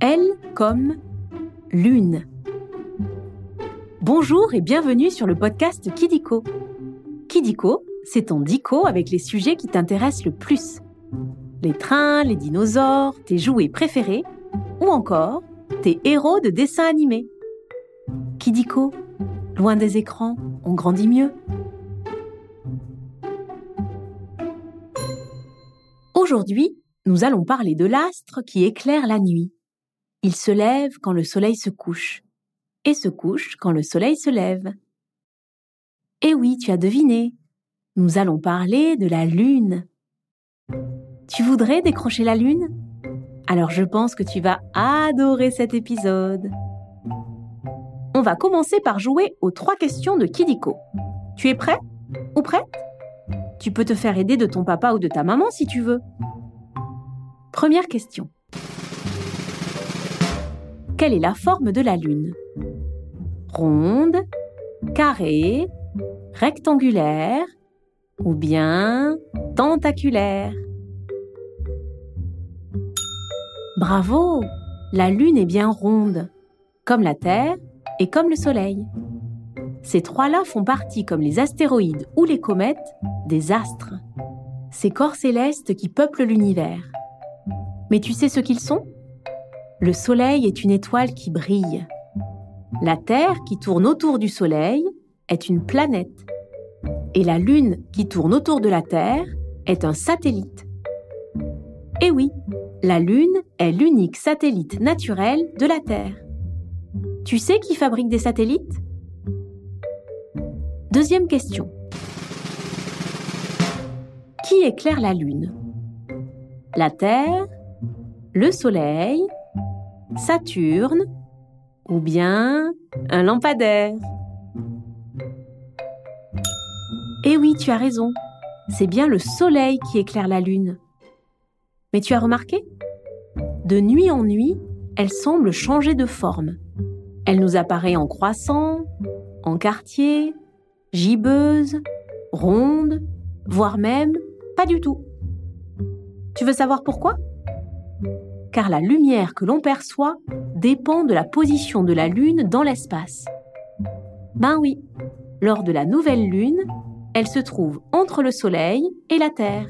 L comme lune. Bonjour et bienvenue sur le podcast Kidiko. Kidiko, c'est ton dico avec les sujets qui t'intéressent le plus. Les trains, les dinosaures, tes jouets préférés ou encore tes héros de dessins animés. Kidiko, loin des écrans, on grandit mieux. Aujourd'hui, nous allons parler de l'astre qui éclaire la nuit. Il se lève quand le soleil se couche et se couche quand le soleil se lève. Eh oui, tu as deviné. Nous allons parler de la lune. Tu voudrais décrocher la lune? Alors je pense que tu vas adorer cet épisode. On va commencer par jouer aux trois questions de Kidiko. Tu es prêt? Ou prête? Tu peux te faire aider de ton papa ou de ta maman si tu veux. Première question. Quelle est la forme de la Lune Ronde, carrée, rectangulaire ou bien tentaculaire Bravo La Lune est bien ronde, comme la Terre et comme le Soleil. Ces trois-là font partie, comme les astéroïdes ou les comètes, des astres, ces corps célestes qui peuplent l'univers. Mais tu sais ce qu'ils sont? Le Soleil est une étoile qui brille. La Terre, qui tourne autour du Soleil, est une planète. Et la Lune, qui tourne autour de la Terre, est un satellite. Et oui, la Lune est l'unique satellite naturel de la Terre. Tu sais qui fabrique des satellites? Deuxième question. Qui éclaire la Lune? La Terre Le Soleil Saturne Ou bien un lampadaire Eh oui, tu as raison. C'est bien le Soleil qui éclaire la Lune. Mais tu as remarqué? De nuit en nuit, elle semble changer de forme. Elle nous apparaît en croissant, en quartier, gibbeuse, ronde, voire même pas du tout. Tu veux savoir pourquoi? Car la lumière que l'on perçoit dépend de la position de la Lune dans l'espace. Ben oui, lors de la nouvelle Lune, elle se trouve entre le Soleil et la Terre.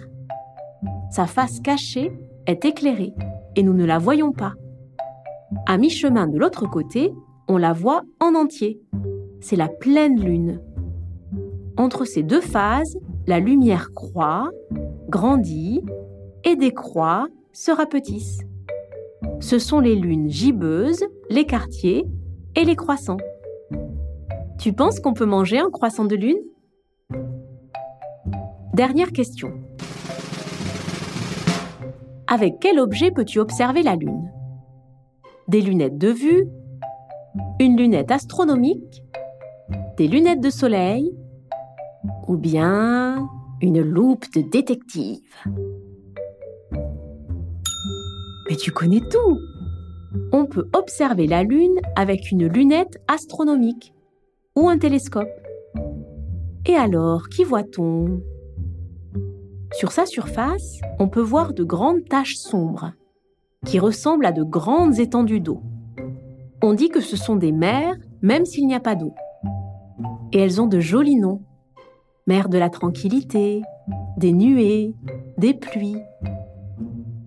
Sa face cachée est éclairée et nous ne la voyons pas. À mi-chemin de l'autre côté, on la voit en entier. C'est la pleine lune. Entre ces deux phases, la lumière croît, grandit et décroît, se rapetissent. Ce sont les lunes gibbeuses, les quartiers et les croissants. Tu penses qu'on peut manger un croissant de lune? Dernière question. Avec quel objet peux-tu observer la Lune? Des lunettes de vue Une lunette astronomique Des lunettes de soleil Ou bien une loupe de détective? Mais tu connais tout On peut observer la Lune avec une lunette astronomique ou un télescope. Et alors, qui voit-on? Sur sa surface, on peut voir de grandes taches sombres, qui ressemblent à de grandes étendues d'eau. On dit que ce sont des mers, même s'il n'y a pas d'eau. Et elles ont de jolis noms. Mer de la tranquillité, des nuées, des pluies.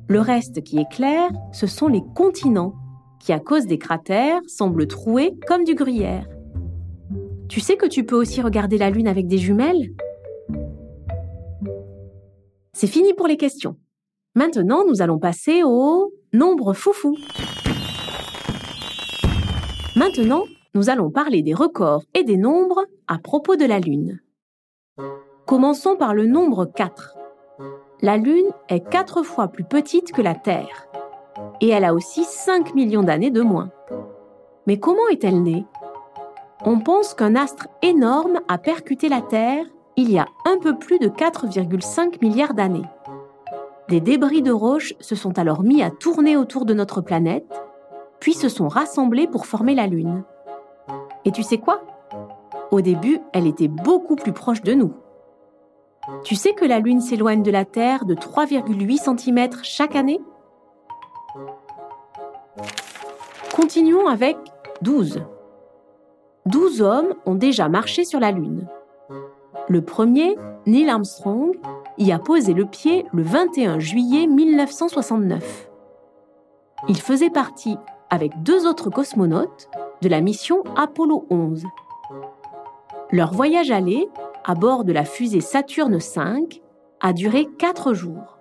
Le reste qui est clair, ce sont les continents, qui à cause des cratères semblent troués comme du gruyère. Tu sais que tu peux aussi regarder la Lune avec des jumelles? C'est fini pour les questions. Maintenant, nous allons passer au nombre foufou. Maintenant, nous allons parler des records et des nombres à propos de la Lune. Commençons par le nombre 4. La Lune est 4 fois plus petite que la Terre. Et elle a aussi 5 millions d'années de moins. Mais comment est-elle née? On pense qu'un astre énorme a percuté la Terre il y a un peu plus de 4,5 milliards d'années. Des débris de roches se sont alors mis à tourner autour de notre planète, puis se sont rassemblés pour former la Lune. Et tu sais quoi? Au début, elle était beaucoup plus proche de nous. Tu sais que la Lune s'éloigne de la Terre de 3,8 cm chaque année? Continuons avec 12. 12 hommes ont déjà marché sur la Lune. Le premier, Neil Armstrong, y a posé le pied le 21 juillet 1969. Il faisait partie, avec deux autres cosmonautes, de la mission Apollo 11. Leur voyage aller, à bord de la fusée Saturne V, a duré 4 jours,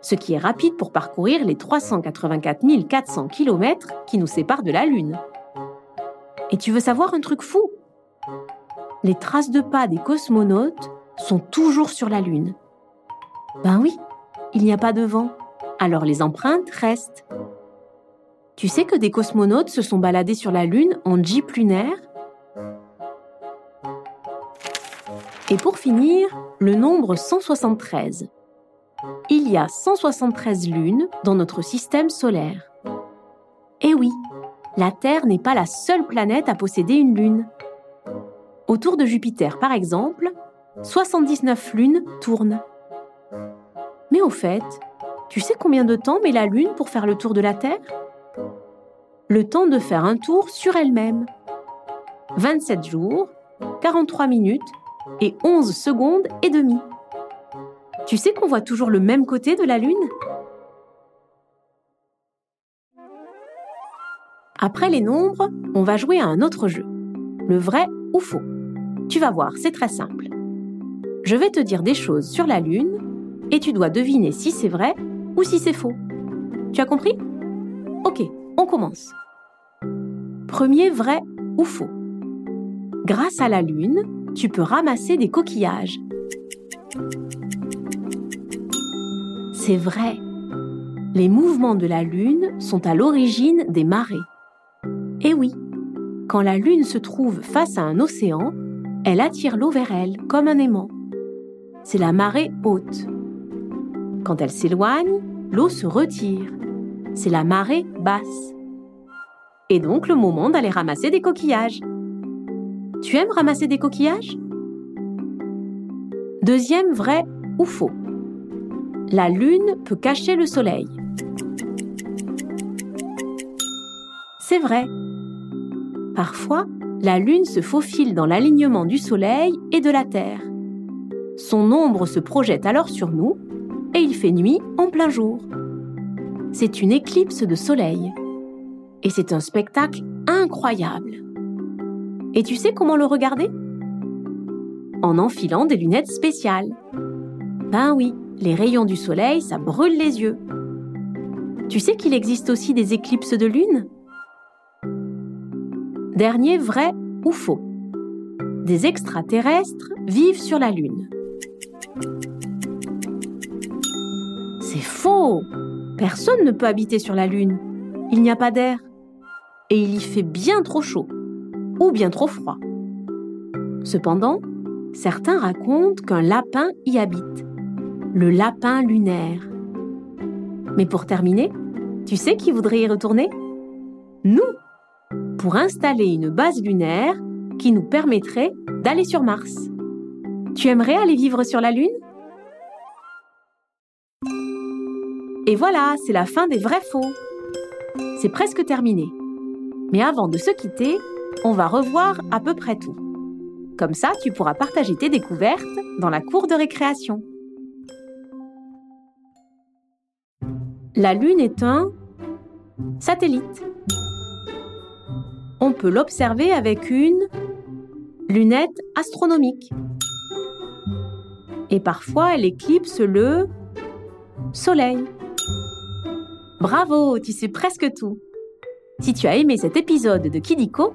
ce qui est rapide pour parcourir les 384 400 km qui nous séparent de la Lune. Et tu veux savoir un truc fou? Les traces de pas des cosmonautes sont toujours sur la Lune. Ben oui, il n'y a pas de vent, alors les empreintes restent. Tu sais que des cosmonautes se sont baladés sur la Lune en jeep lunaire? Et pour finir, le nombre 173. Il y a 173 lunes dans notre système solaire. Eh oui, la Terre n'est pas la seule planète à posséder une lune. Autour de Jupiter, par exemple, 79 lunes tournent. Mais au fait, tu sais combien de temps met la Lune pour faire le tour de la Terre? Le temps de faire un tour sur elle-même. 27 jours, 43 minutes et 11 secondes et demie. Tu sais qu'on voit toujours le même côté de la Lune? Après les nombres, on va jouer à un autre jeu. Le vrai ou faux. Tu vas voir, c'est très simple. Je vais te dire des choses sur la Lune et tu dois deviner si c'est vrai ou si c'est faux. Tu as compris? Ok, on commence. Premier vrai ou faux? Grâce à la Lune, tu peux ramasser des coquillages. C'est vrai. Les mouvements de la Lune sont à l'origine des marées. Eh oui, quand la Lune se trouve face à un océan, elle attire l'eau vers elle comme un aimant. C'est la marée haute. Quand elle s'éloigne, l'eau se retire. C'est la marée basse. Et donc le moment d'aller ramasser des coquillages. Tu aimes ramasser des coquillages? Deuxième vrai ou faux. La Lune peut cacher le Soleil. C'est vrai. Parfois, la Lune se faufile dans l'alignement du Soleil et de la Terre. Son ombre se projette alors sur nous et il fait nuit en plein jour. C'est une éclipse de Soleil. Et c'est un spectacle incroyable. Et tu sais comment le regarder? En enfilant des lunettes spéciales. Ben oui, les rayons du soleil, ça brûle les yeux. Tu sais qu'il existe aussi des éclipses de lune? Dernier vrai ou faux Des extraterrestres vivent sur la lune. C'est faux Personne ne peut habiter sur la lune. Il n'y a pas d'air. Et il y fait bien trop chaud ou bien trop froid. Cependant, certains racontent qu'un lapin y habite, le lapin lunaire. Mais pour terminer, tu sais qui voudrait y retourner? Nous Pour installer une base lunaire qui nous permettrait d'aller sur Mars. Tu aimerais aller vivre sur la Lune? Et voilà, c'est la fin des vrais faux. C'est presque terminé. Mais avant de se quitter, on va revoir à peu près tout. Comme ça, tu pourras partager tes découvertes dans la cour de récréation. La Lune est un satellite. On peut l'observer avec une lunette astronomique. Et parfois, elle éclipse le Soleil. Bravo, tu sais presque tout. Si tu as aimé cet épisode de Kidiko,